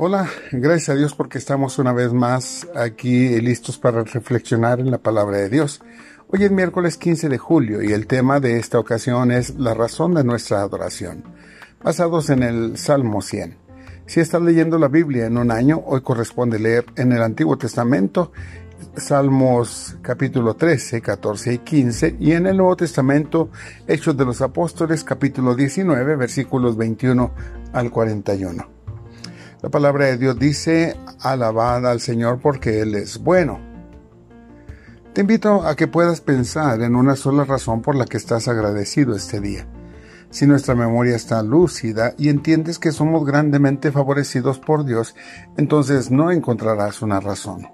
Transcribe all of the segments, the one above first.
Hola, gracias a Dios porque estamos una vez más aquí listos para reflexionar en la palabra de Dios. Hoy es miércoles 15 de julio y el tema de esta ocasión es la razón de nuestra adoración, basados en el Salmo 100. Si estás leyendo la Biblia en un año, hoy corresponde leer en el Antiguo Testamento Salmos capítulo 13, 14 y 15 y en el Nuevo Testamento Hechos de los Apóstoles capítulo 19 versículos 21 al 41. La palabra de Dios dice, alabad al Señor porque Él es bueno. Te invito a que puedas pensar en una sola razón por la que estás agradecido este día. Si nuestra memoria está lúcida y entiendes que somos grandemente favorecidos por Dios, entonces no encontrarás una razón,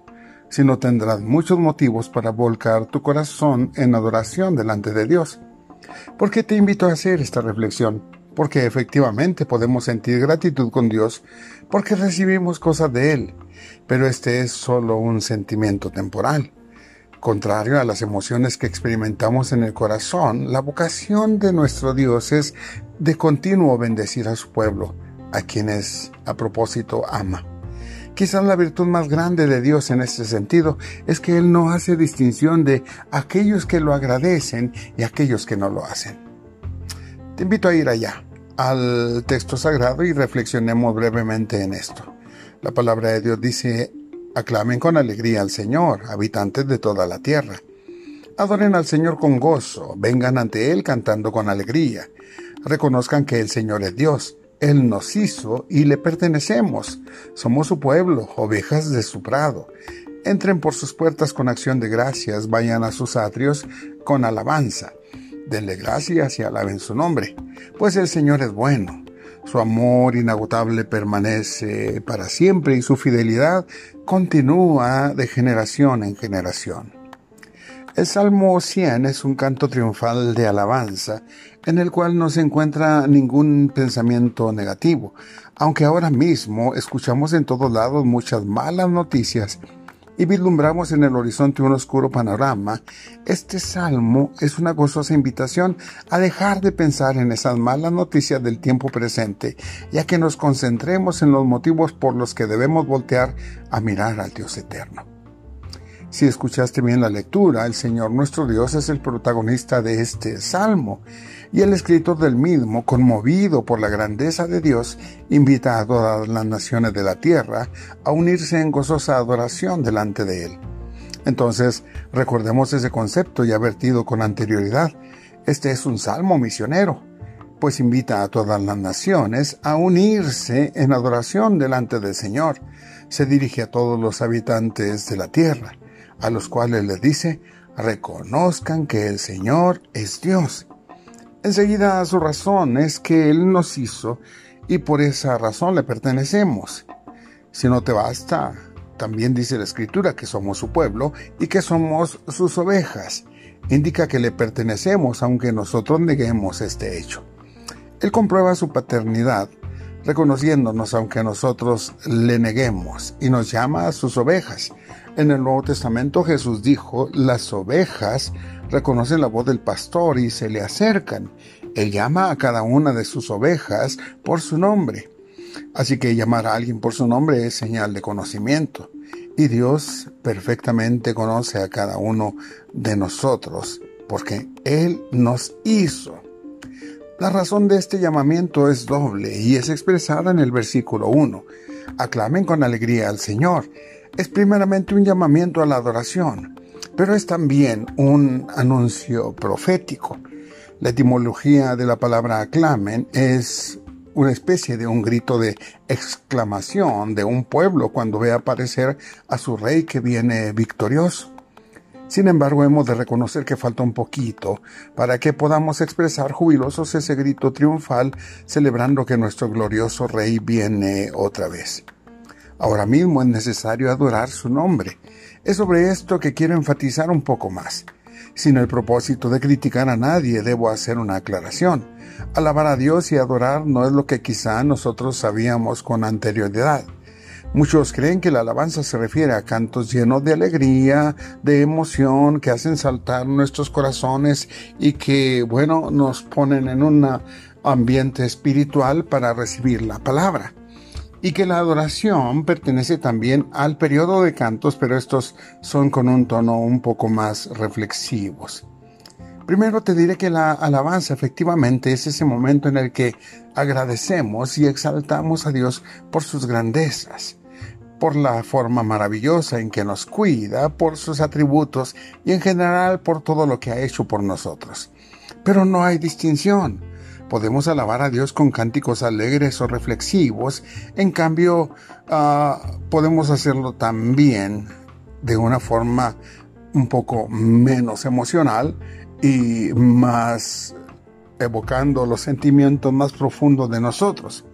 sino tendrás muchos motivos para volcar tu corazón en adoración delante de Dios. ¿Por qué te invito a hacer esta reflexión? Porque efectivamente podemos sentir gratitud con Dios porque recibimos cosas de Él, pero este es solo un sentimiento temporal. Contrario a las emociones que experimentamos en el corazón, la vocación de nuestro Dios es de continuo bendecir a su pueblo, a quienes a propósito ama. Quizás la virtud más grande de Dios en este sentido es que Él no hace distinción de aquellos que lo agradecen y aquellos que no lo hacen. Te invito a ir allá, al texto sagrado y reflexionemos brevemente en esto. La palabra de Dios dice, aclamen con alegría al Señor, habitantes de toda la tierra. Adoren al Señor con gozo, vengan ante Él cantando con alegría. Reconozcan que el Señor es Dios, Él nos hizo y le pertenecemos. Somos su pueblo, ovejas de su prado. Entren por sus puertas con acción de gracias, vayan a sus atrios con alabanza. Denle gracias y alaben su nombre, pues el Señor es bueno. Su amor inagotable permanece para siempre y su fidelidad continúa de generación en generación. El Salmo 100 es un canto triunfal de alabanza en el cual no se encuentra ningún pensamiento negativo, aunque ahora mismo escuchamos en todos lados muchas malas noticias y vislumbramos en el horizonte un oscuro panorama, este salmo es una gozosa invitación a dejar de pensar en esas malas noticias del tiempo presente y a que nos concentremos en los motivos por los que debemos voltear a mirar al Dios eterno. Si escuchaste bien la lectura, el Señor nuestro Dios es el protagonista de este salmo y el escritor del mismo, conmovido por la grandeza de Dios, invita a todas las naciones de la tierra a unirse en gozosa adoración delante de Él. Entonces, recordemos ese concepto ya vertido con anterioridad. Este es un salmo misionero, pues invita a todas las naciones a unirse en adoración delante del Señor. Se dirige a todos los habitantes de la tierra a los cuales les dice, reconozcan que el Señor es Dios. Enseguida su razón es que Él nos hizo y por esa razón le pertenecemos. Si no te basta, también dice la Escritura que somos su pueblo y que somos sus ovejas. Indica que le pertenecemos aunque nosotros neguemos este hecho. Él comprueba su paternidad reconociéndonos aunque nosotros le neguemos y nos llama a sus ovejas. En el Nuevo Testamento Jesús dijo, las ovejas reconocen la voz del pastor y se le acercan. Él llama a cada una de sus ovejas por su nombre. Así que llamar a alguien por su nombre es señal de conocimiento. Y Dios perfectamente conoce a cada uno de nosotros, porque Él nos hizo. La razón de este llamamiento es doble y es expresada en el versículo 1. Aclamen con alegría al Señor es primeramente un llamamiento a la adoración, pero es también un anuncio profético. La etimología de la palabra aclamen es una especie de un grito de exclamación de un pueblo cuando ve aparecer a su rey que viene victorioso. Sin embargo, hemos de reconocer que falta un poquito para que podamos expresar jubilosos ese grito triunfal celebrando que nuestro glorioso rey viene otra vez. Ahora mismo es necesario adorar su nombre. Es sobre esto que quiero enfatizar un poco más. Sin el propósito de criticar a nadie, debo hacer una aclaración. Alabar a Dios y adorar no es lo que quizá nosotros sabíamos con anterioridad. Muchos creen que la alabanza se refiere a cantos llenos de alegría, de emoción, que hacen saltar nuestros corazones y que, bueno, nos ponen en un ambiente espiritual para recibir la palabra. y que la adoración pertenece también al periodo de cantos, pero estos son con un tono un poco más reflexivos. Primero te diré que la alabanza efectivamente es ese momento en el que agradecemos y exaltamos a Dios por sus grandezas, por la forma maravillosa en que nos cuida, por sus atributos y en general por todo lo que ha hecho por nosotros. Pero no hay distinción. Podemos alabar a Dios con cánticos alegres o reflexivos, en cambio ah, podemos hacerlo también de una forma un poco menos emocional y más evocando los sentimientos más profundos de nosotros.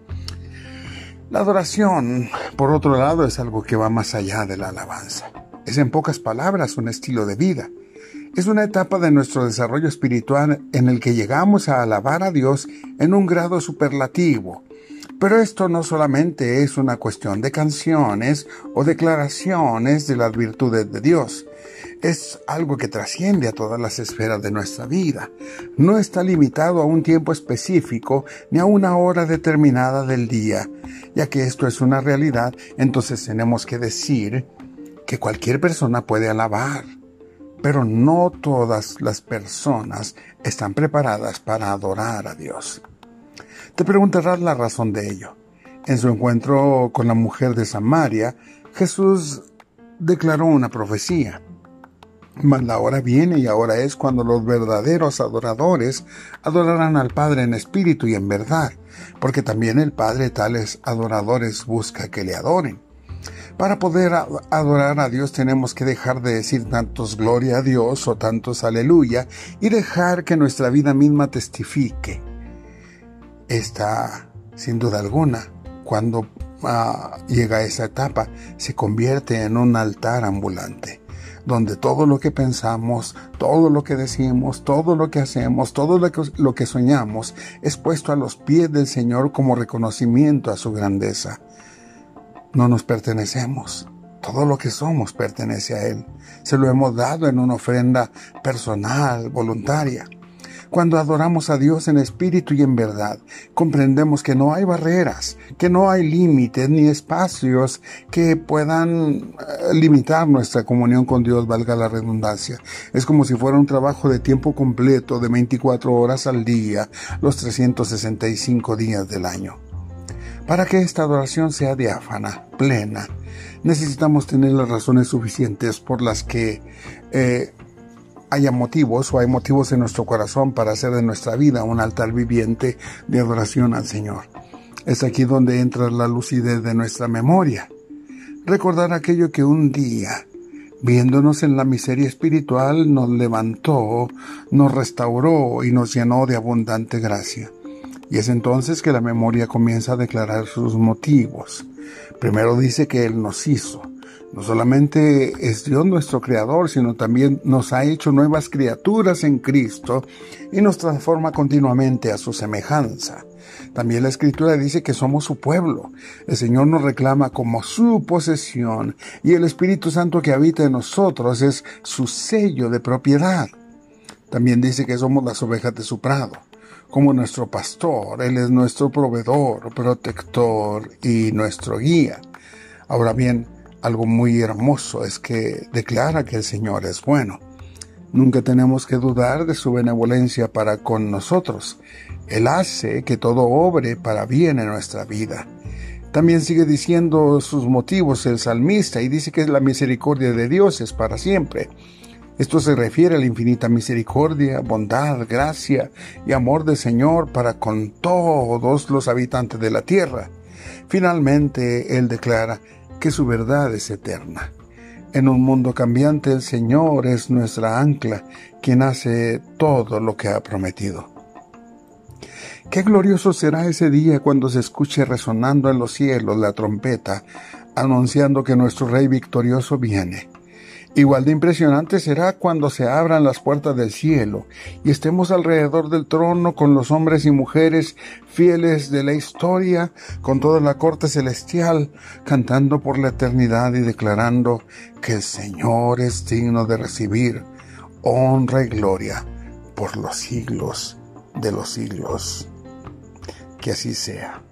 La adoración, por otro lado, es algo que va más allá de la alabanza. Es en pocas palabras un estilo de vida. Es una etapa de nuestro desarrollo espiritual en el que llegamos a alabar a Dios en un grado superlativo. Pero esto no solamente es una cuestión de canciones o declaraciones de las virtudes de Dios es algo que trasciende a todas las esferas de nuestra vida. No está limitado a un tiempo específico ni a una hora determinada del día. Ya que esto es una realidad, entonces tenemos que decir que cualquier persona puede alabar. Pero no todas las personas están preparadas para adorar a Dios. Te preguntarás la razón de ello. En su encuentro con la mujer de Samaria, Jesús declaró una profecía. La hora viene y ahora es cuando los verdaderos adoradores adorarán al Padre en espíritu y en verdad, porque también el Padre tales adoradores busca que le adoren. Para poder adorar a Dios tenemos que dejar de decir tantos gloria a Dios o tantos aleluya y dejar que nuestra vida misma testifique. Esta, sin duda alguna, cuando ah, llega a esa etapa, se convierte en un altar ambulante donde todo lo que pensamos, todo lo que decimos, todo lo que hacemos, todo lo que, soñamos es puesto a los pies del Señor como reconocimiento a su grandeza. No nos pertenecemos. Todo lo que somos pertenece a Él. Se lo hemos dado en una ofrenda personal, voluntaria. Cuando adoramos a Dios en espíritu y en verdad, comprendemos que no hay barreras, que no hay límites ni espacios que puedan eh, limitar nuestra comunión con Dios, valga la redundancia. Es como si fuera un trabajo de tiempo completo de 24 horas al día, los 365 días del año. Para que esta adoración sea diáfana, plena, necesitamos tener las razones suficientes por las que eh, haya motivos o hay motivos en nuestro corazón para hacer de nuestra vida un altar viviente de adoración al Señor. Es aquí donde entra la lucidez de nuestra memoria. Recordar aquello que un día, viéndonos en la miseria espiritual, nos levantó, nos restauró y nos llenó de abundante gracia. Y es entonces que la memoria comienza a declarar sus motivos. Primero dice que Él nos hizo, no solamente es Dios nuestro creador, sino también nos ha hecho nuevas criaturas en Cristo y nos transforma continuamente a su semejanza. También la escritura dice que somos su pueblo. El Señor nos reclama como su posesión y el Espíritu Santo que habita en nosotros es su sello de propiedad. También dice que somos las ovejas de su prado. Como nuestro pastor, Él es nuestro proveedor, protector y nuestro guía. Ahora bien, algo muy hermoso es que declara que el Señor es bueno. Nunca tenemos que dudar de su benevolencia para con nosotros. Él hace que todo obre para bien en nuestra vida. También sigue diciendo sus motivos el salmista y dice que la misericordia de Dios es para siempre. Esto se refiere a la infinita misericordia, bondad, gracia y amor del Señor para con todos los habitantes de la tierra. Finalmente, Él declara, que su verdad es eterna. En un mundo cambiante el Señor es nuestra ancla, quien hace todo lo que ha prometido. Qué glorioso será ese día cuando se escuche resonando en los cielos la trompeta, anunciando que nuestro Rey victorioso viene. Igual de impresionante será cuando se abran las puertas del cielo y estemos alrededor del trono con los hombres y mujeres fieles de la historia, con toda la corte celestial, cantando por la eternidad y declarando que el Señor es digno de recibir honra y gloria por los siglos de los siglos. Que así sea.